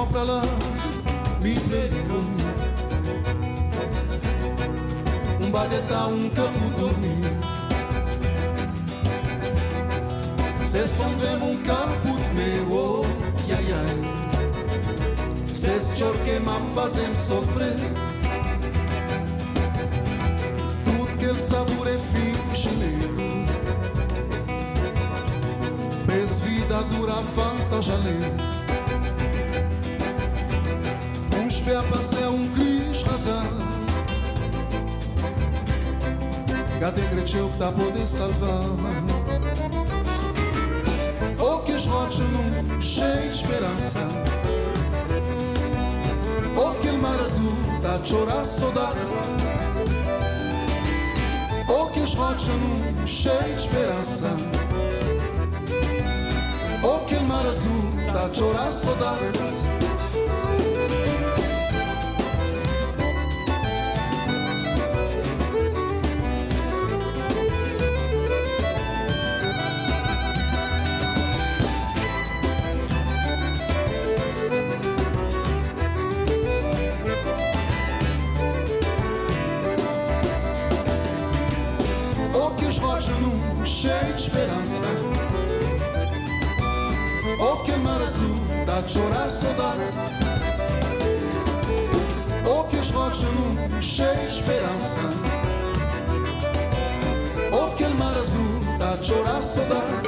sono pra lá, me predico. Um baghetà, um campo dormir. Se son de campo, caput meu, oh, iai, iai. Se sciorche ma fazem sofrer. Tudo que ele il sapore é finisce nero. Pesvida dura fanta jalento. Pé passei um cris razão Gata cresceu que tá a poder salvar O que as rodas num cheio de esperança O que o mar azul tá a chorar saudade O que as rodas num cheio de esperança O que o mar azul tá a chorar saudade de esperança. O que mar azul a chorar saudade.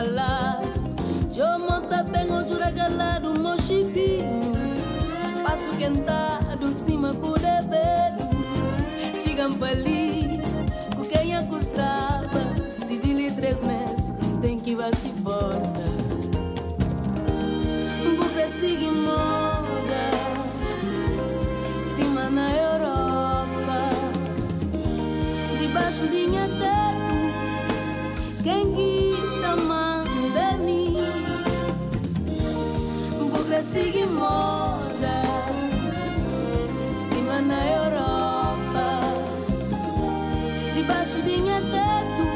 Kabbalah. monta bem a bengo juragala do mochibinho. Passo quentado, cima curebelo. Chigampali, com quem acostava. Se dili três meses, tem que vá se porta. Buca sigue moda. Cima na Europa. Debaixo de minha teto. Quem guita mais? Na Europa, debaixo de minha teto,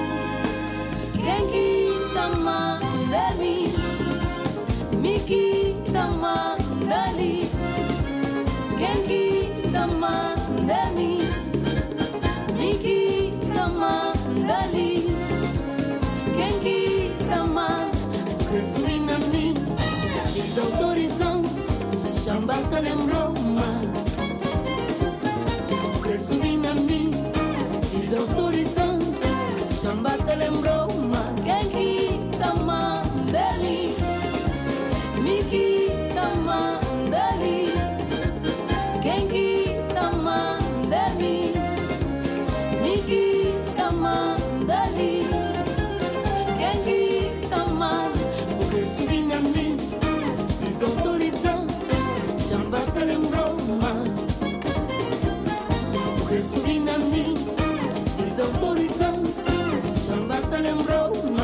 quem guita mandani. Miki tamandani Genki tamandani Miki tamandani Genki tamandani Resumina-me Desautorizando Chambata lembrou-me desautorizando. Samba te lembrou uma ganguita mandeli, miguita mandeli, ganguita mandeli, miguita mandeli, ganguita mandeli, o que se vinha Chambata lembrou-me Genki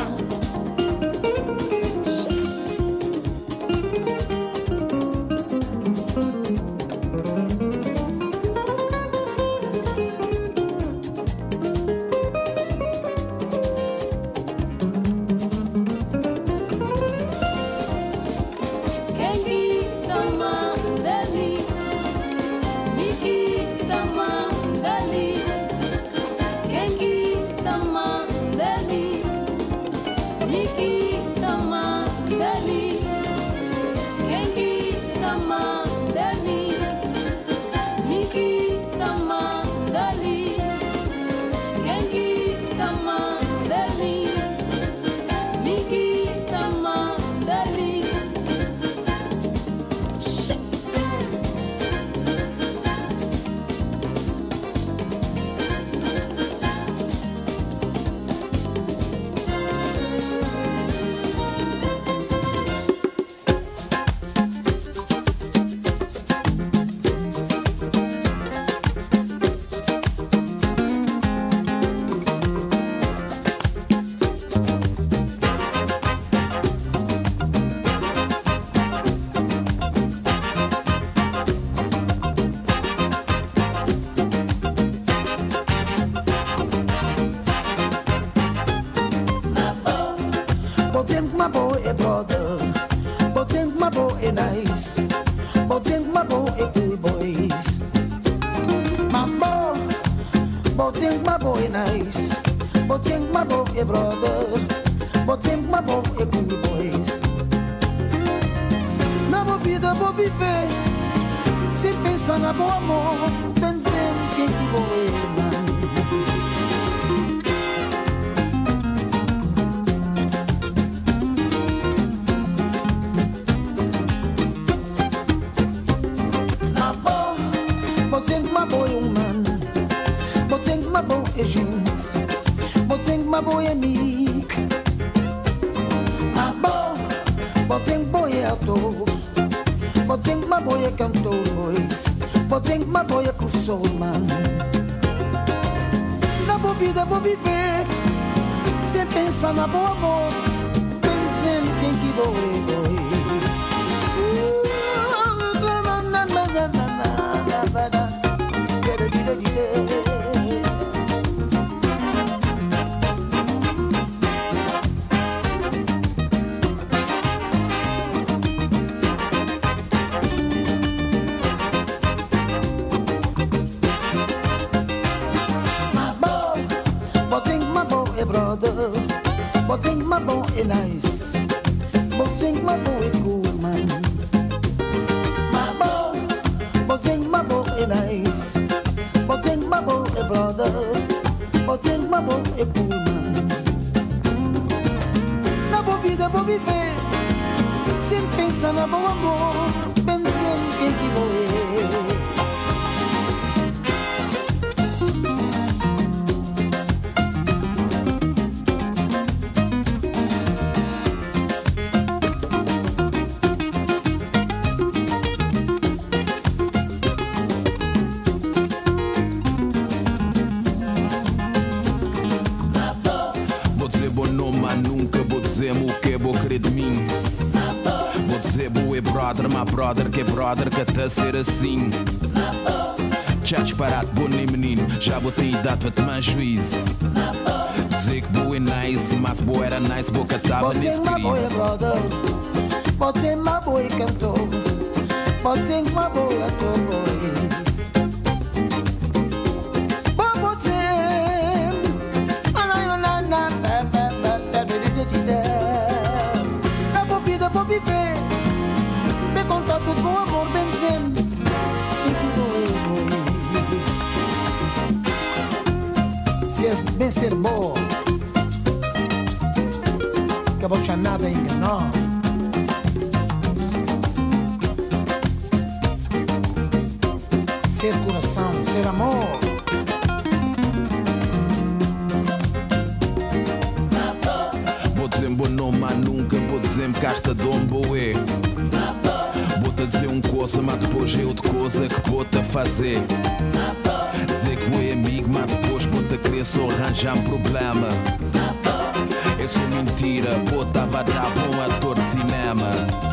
think my boy nice. But think my boy a brother. But think my boy a cool boys. Na boa vida, boa viver. Se pensa na boa amor, pensando quem que boa é elke jout Botzeng ma boye mik Abo ah, Botzeng boye ato Botzeng ma boye kanto boys Botzeng ma boye kusol man Na boa vida vou viver. Sem pensar na boa amor. Pensem quem que boe boys é Uh, na na na na na na na na na na. Na na na brother, my brother, que brother, que tá ser assim. Já disparado, bom nem menino, já botei idade para tomar juízo. Dizer que boa é nice, mas boa era nice, boca tava nesse my boy crise. brother, botem my boy cantor, botem my boy ator Ser, bem ser bom que a voce nada enganou. Ser coração, ser amor. Vou dizer bom nome, mas nunca vou dizer casta é. Vou-te dizer um coisa, mas depois é outra coisa que vou-te a fazer. Dizer que é amigo, mas depois a querer só arranjar problema. É só mentira, pô, tava a dar bom ator de cinema.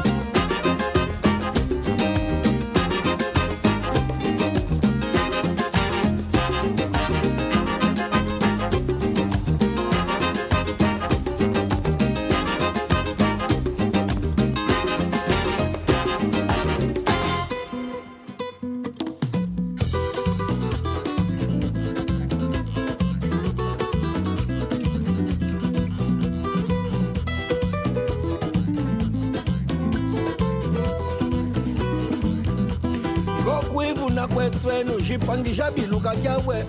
Ngokwivu nakwetwenu xipangisha biluka kyawe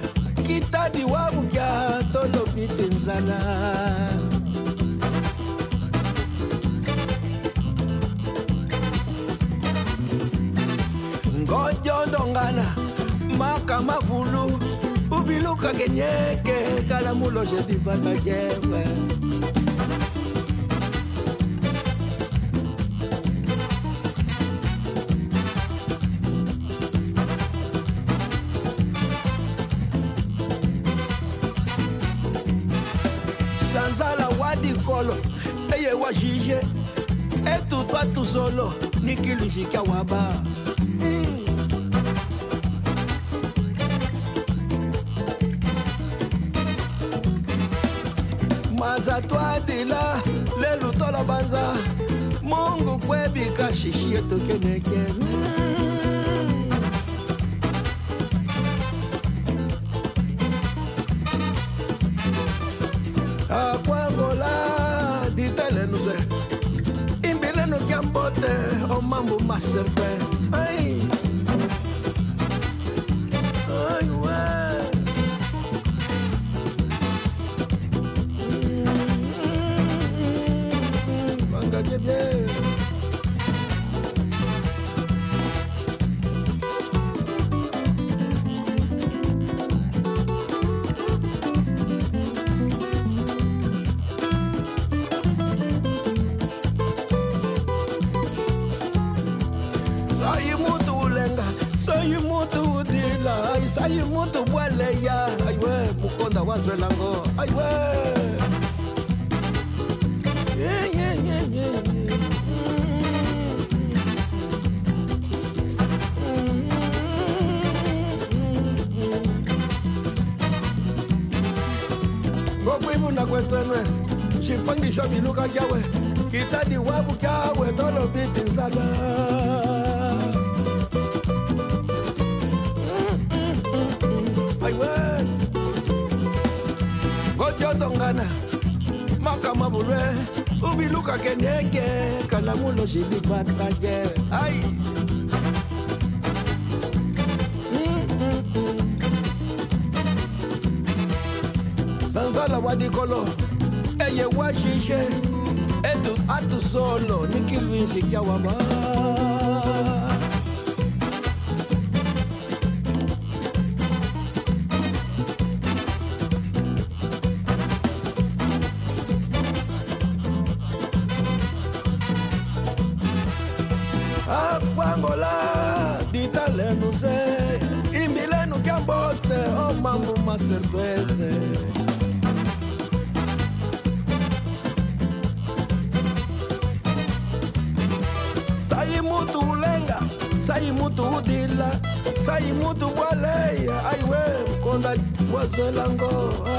kitadi wa vukya tolopite nzala ngojondongana maka mavulu ubiluka kenyeke kalamulo xetivata kewe xixe etutwa tu solo ni kiluxi kya waba mm. maza twadila lelu tola banza. Mungu kwebika xixi etokeneke akwangola mm. Kiambote omambo oh, maserpe ai mukonda wazwelango, aywe. Yeah, yeah, yeah, yeah, yeah. ngokwivu nakwetwenwe xipangisho biluka kyawe kitadi wavu kyawe tolobiti nzala aiwe makamabulwe ubiluka keneke kalamulo xibipataje ai. Sanzala wa eye wa xixe etu atu solo ni de langoa.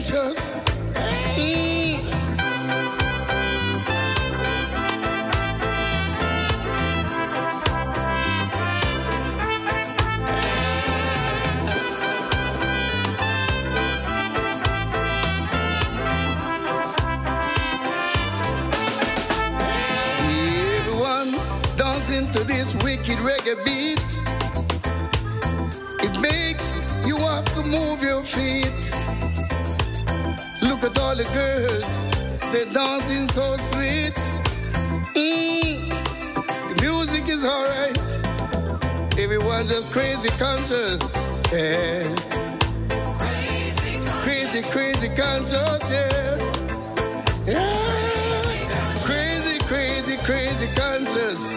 Crazy crazy conscious. Yeah. Crazy, crazy conscious, yeah. Yeah. Crazy, crazy, crazy conscious.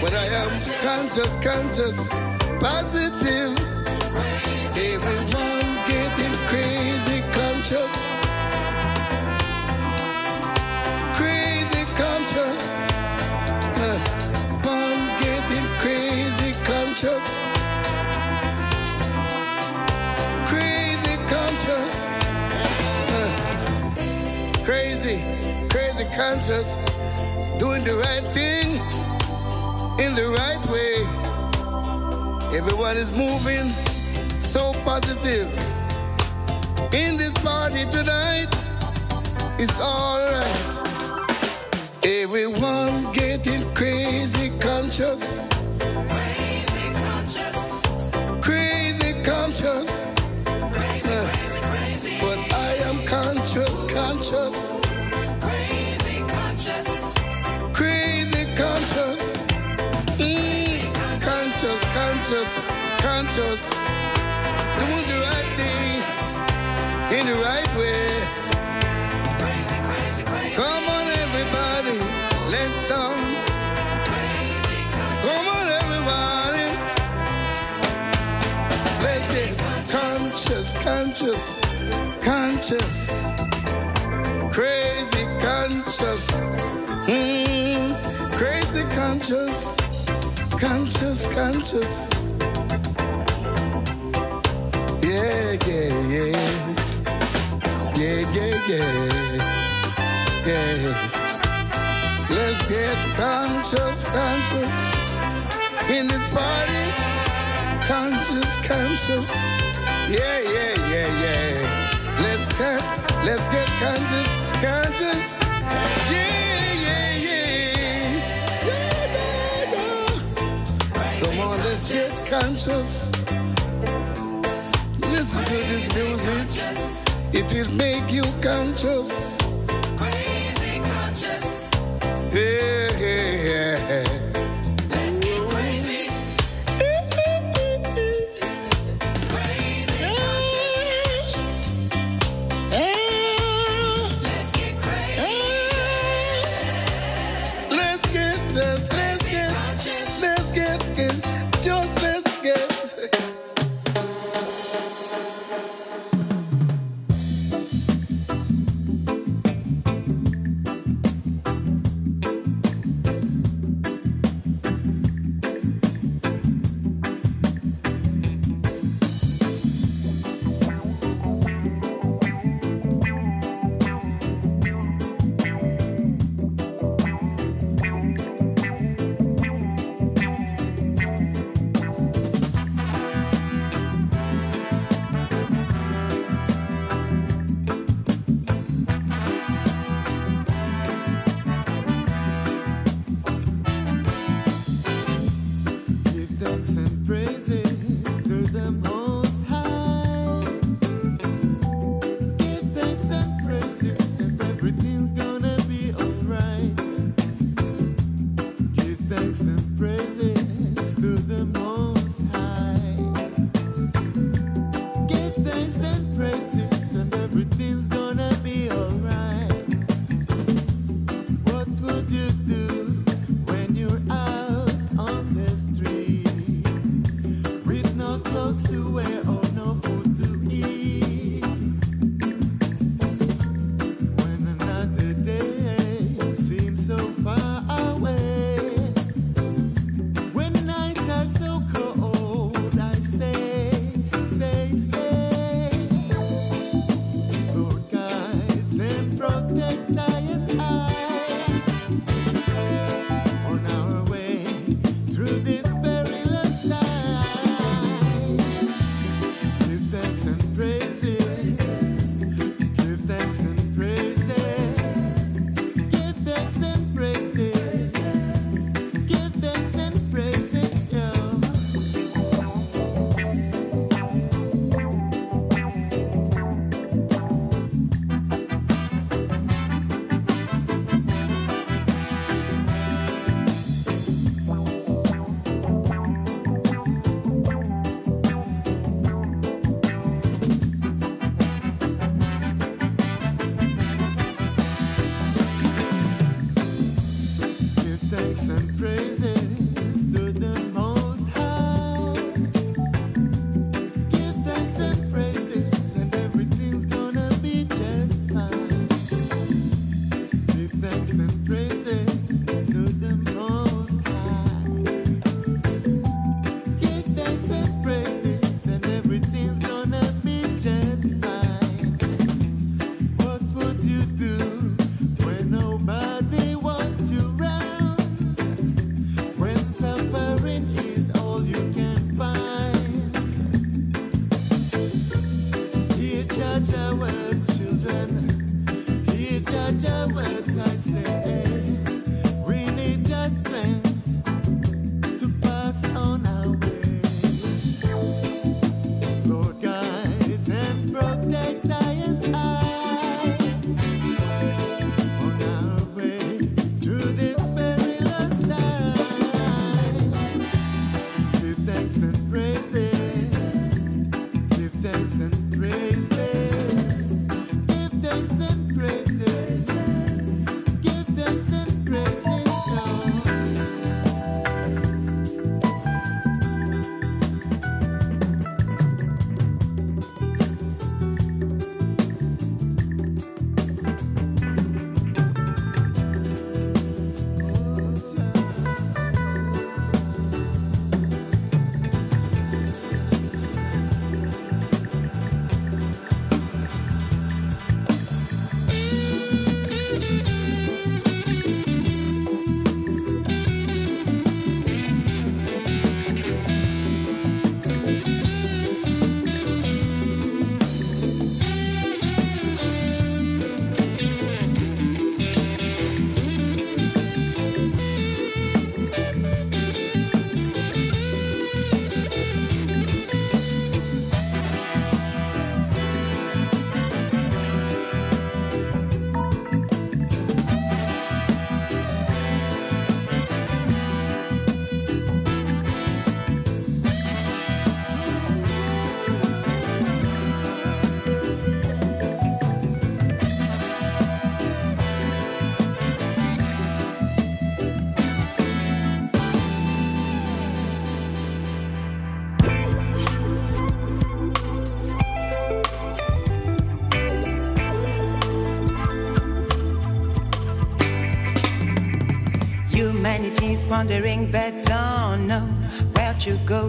But I am conscious, conscious, positive. Conscious. Doing the right thing in the right way. Everyone is moving so positive. In this party tonight, it's alright. Everyone getting crazy conscious. Crazy conscious. Uh, But I am conscious, conscious. Conscious. Doing the right thing in the right way. Come on, everybody, let's dance. Come on, everybody. Let's get conscious, conscious, conscious. Crazy conscious. Mm, crazy conscious. Conscious, conscious. Yeah, yeah, yeah. Yeah, yeah, yeah. Yeah. Let's get conscious, conscious. In this party, conscious, conscious. Yeah, yeah, yeah, yeah. Let's get, let's get conscious, conscious. Yeah, yeah, yeah. Yeah, yeah, yeah. Come on, let's get conscious. Listen to this music. It will make you conscious. Yeah, yeah,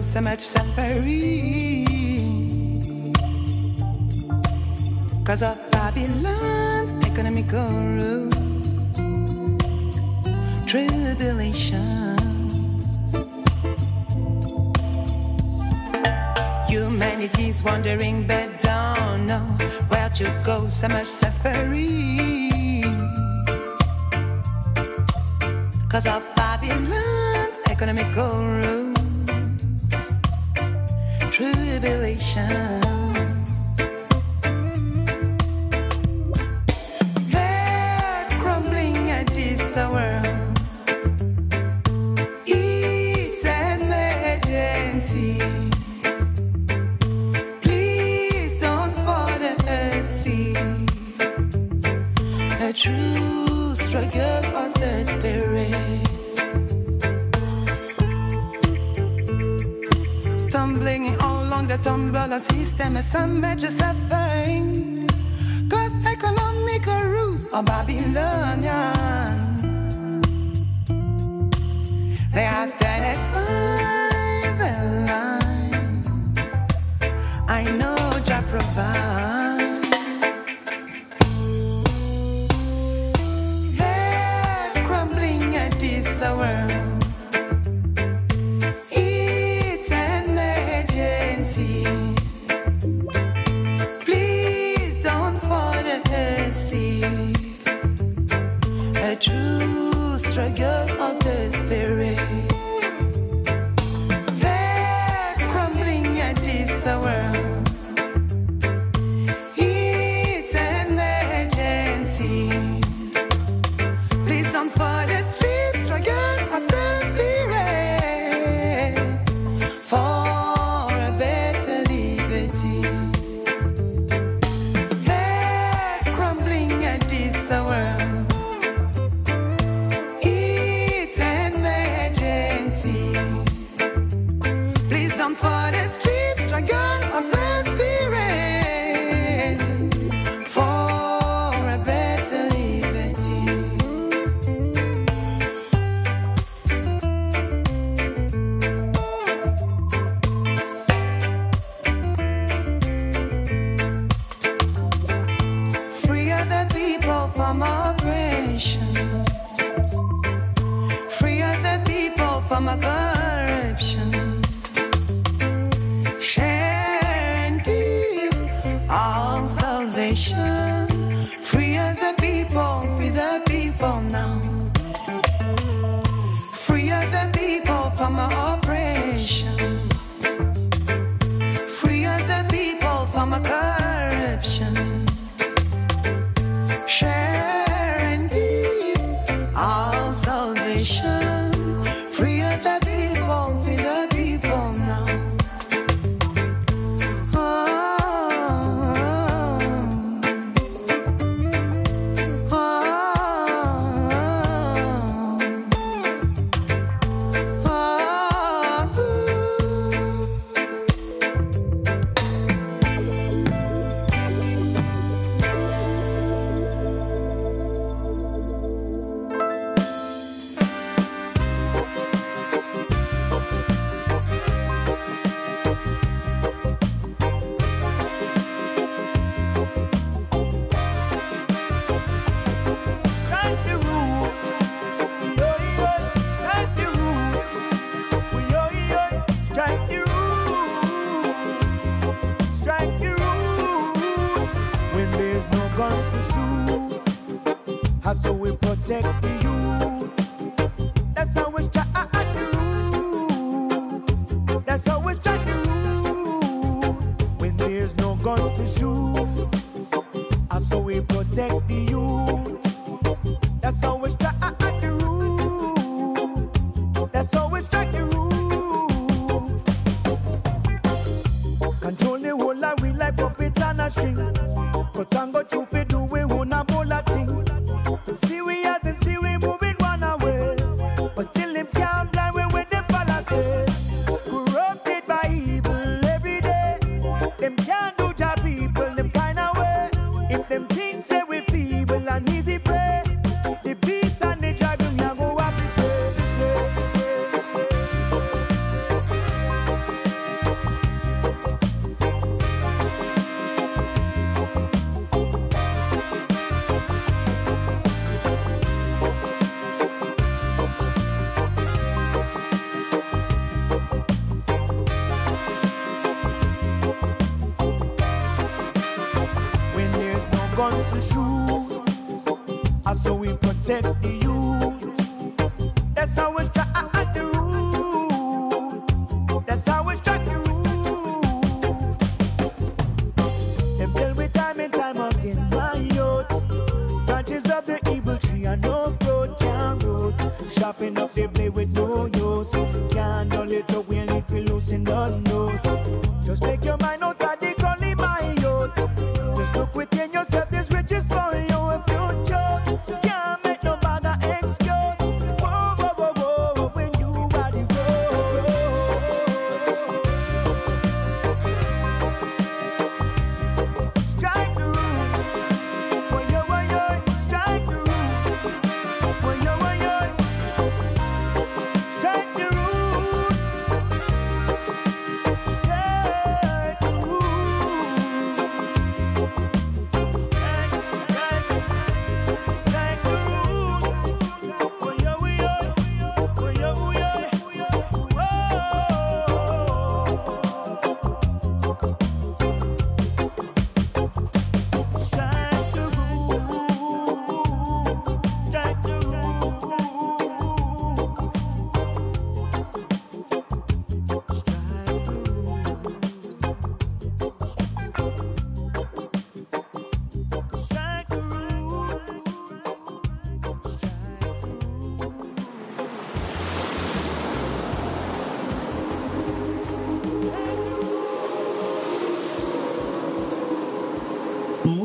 So much suffering. a true struggle on the spirit. Stumbling all along the tumbler system, and some major suffering. Cause economic rules are Babylonian. They are Sure.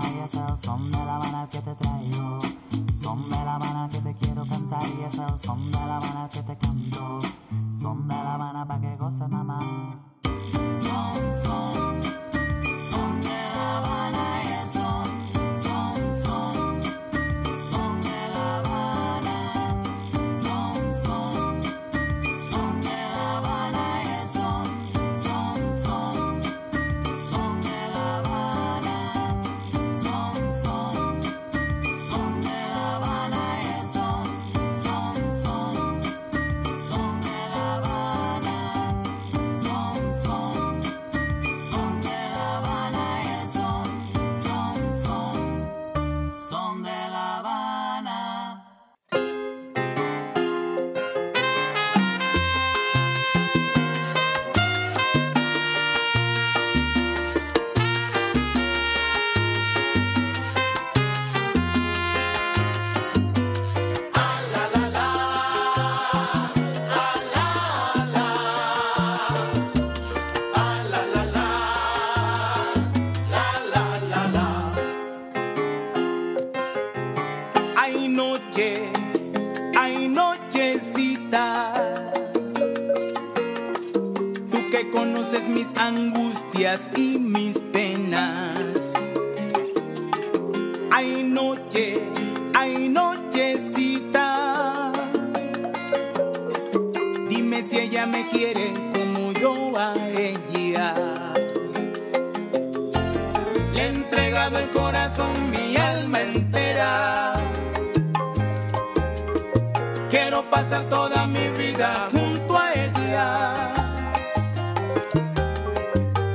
Y es el son de la Habana que te traigo. Son de la Habana que te quiero cantar y es el son de la Habana que te canto. Son de la Habana pa' que goce mamá. Son, son.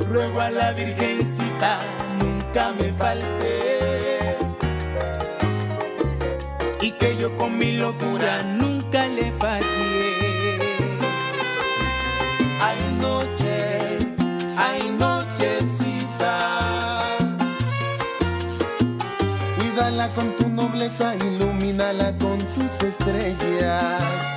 Ruego a la Virgencita nunca me falte y que yo con mi locura nunca le falle. Hay noches, hay nochecita. Cuídala con tu nobleza, ilumínala con tus estrellas.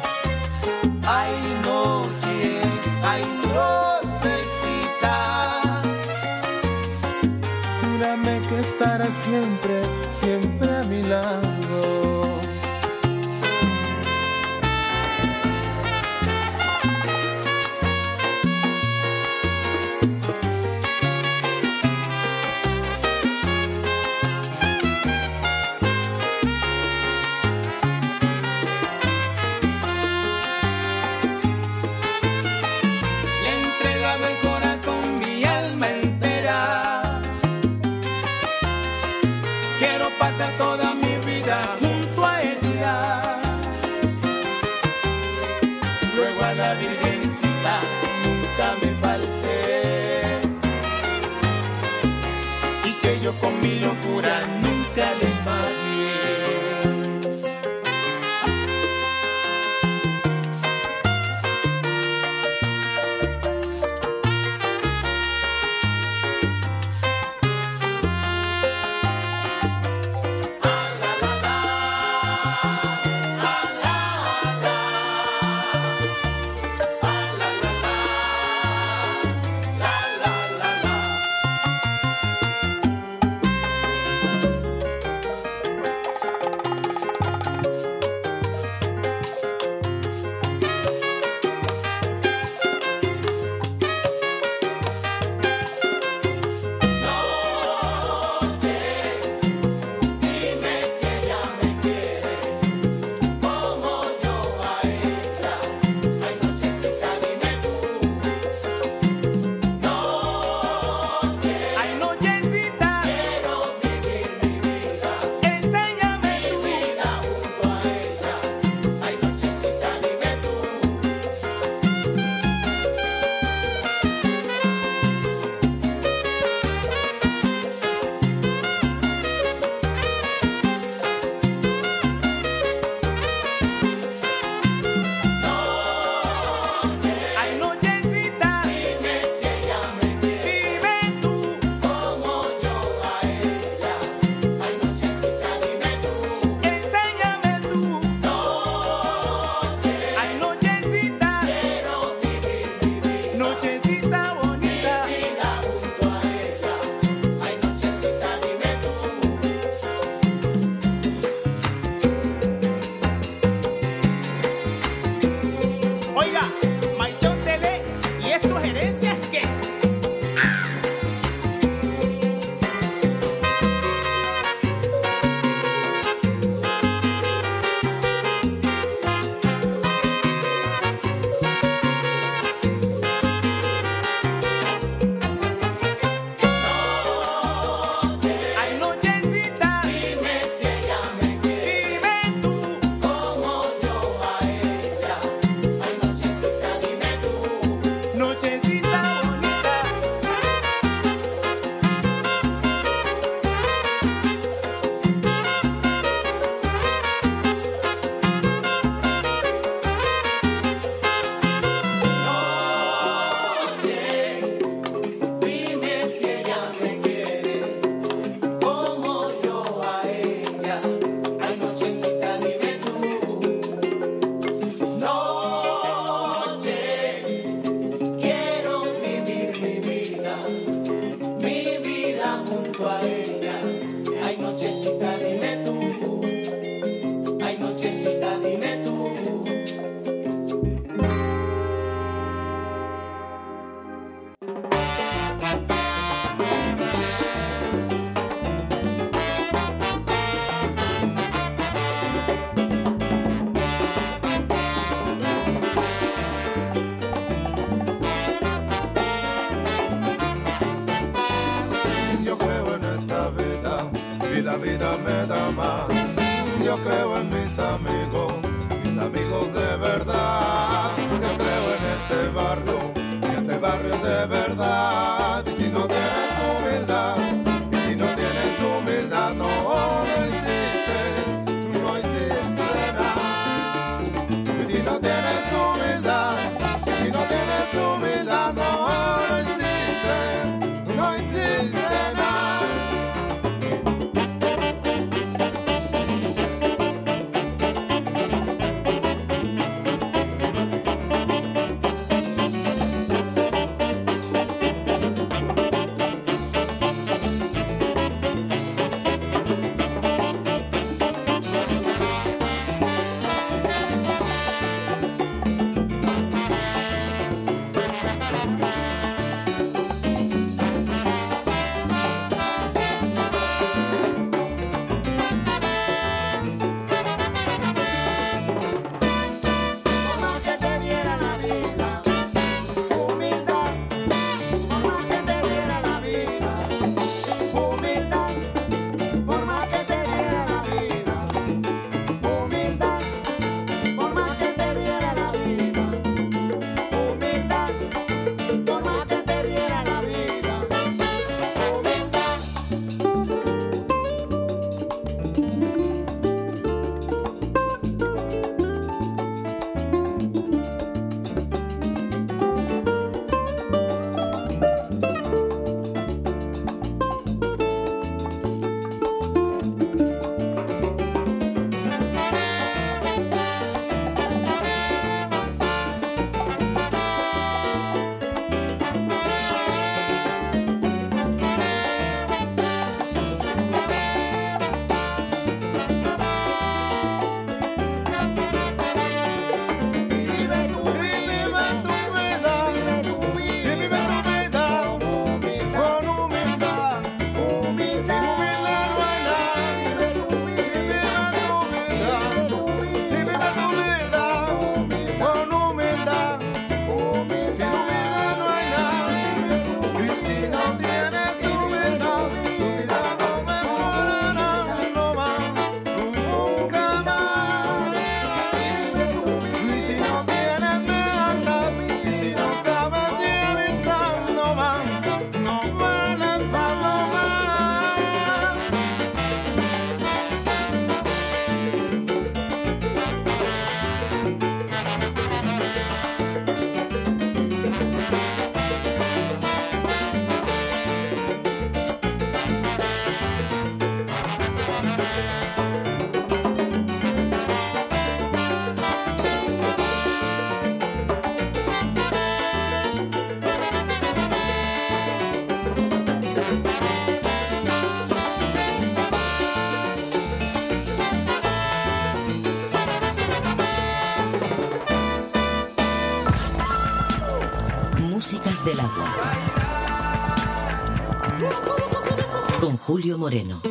Moreno.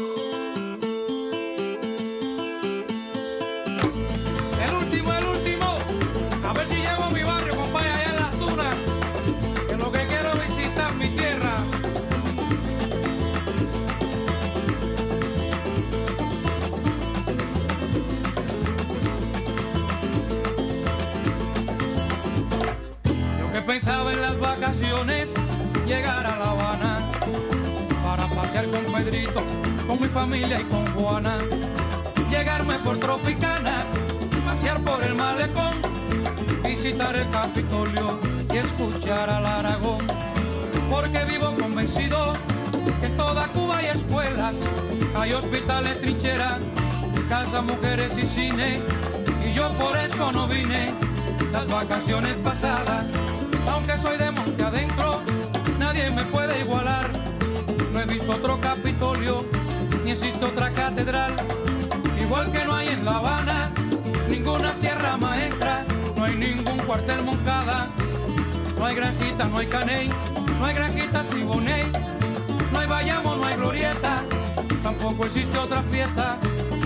igual no hay en La Habana, ninguna sierra maestra, no hay ningún cuartel moncada, no hay granjita, no hay caney, no hay granjita siboney, no hay bayamo, no hay glorieta, tampoco existe otra fiesta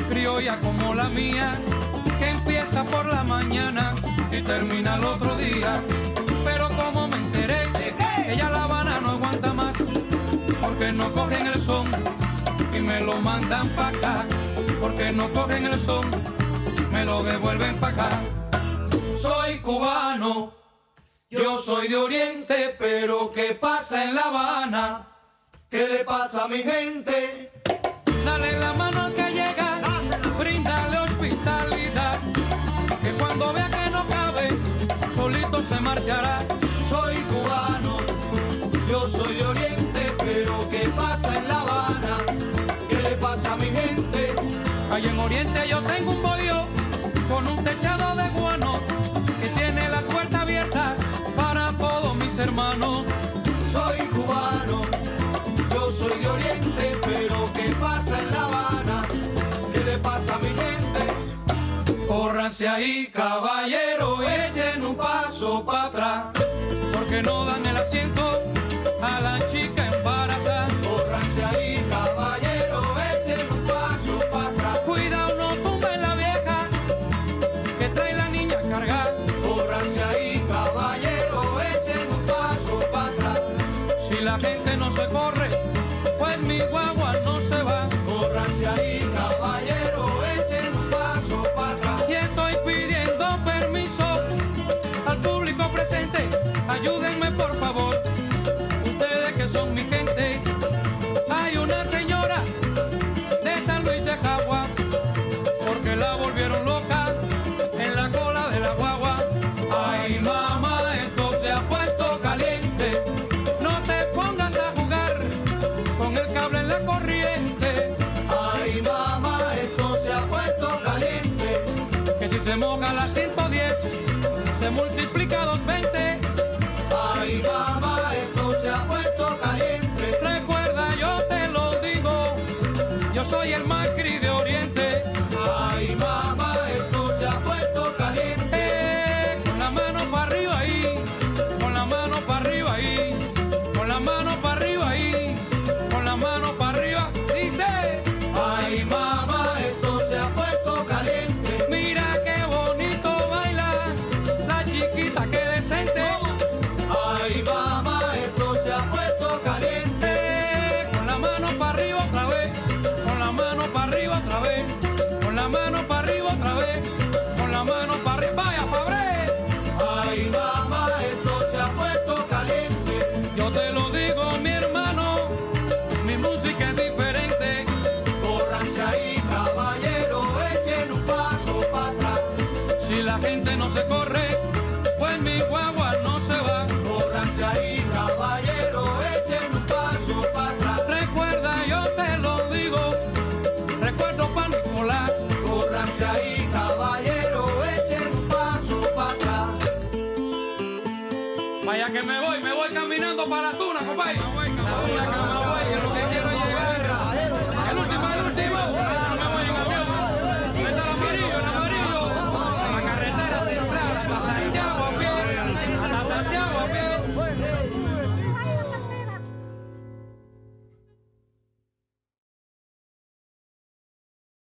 criolla como la mía, que empieza por la mañana y termina el otro día, pero como me enteré, que ya La Habana no aguanta más, porque no cogen el son y me lo mandan para acá porque no cogen el son, me lo devuelven para acá. Soy cubano, yo soy de Oriente, pero ¿qué pasa en La Habana? ¿Qué le pasa a mi gente? Dale la mano al que llega, brindale hospitalidad, que cuando vea que no cabe, solito se marchará. Yo tengo un bolio con un techado de guano que tiene la puerta abierta para todos mis hermanos. Soy cubano, yo soy de Oriente, pero ¿qué pasa en La Habana? ¿Qué le pasa a mi gente? Pórranse ahí, caballero, echen un paso para atrás, porque no dan el asiento a la chica en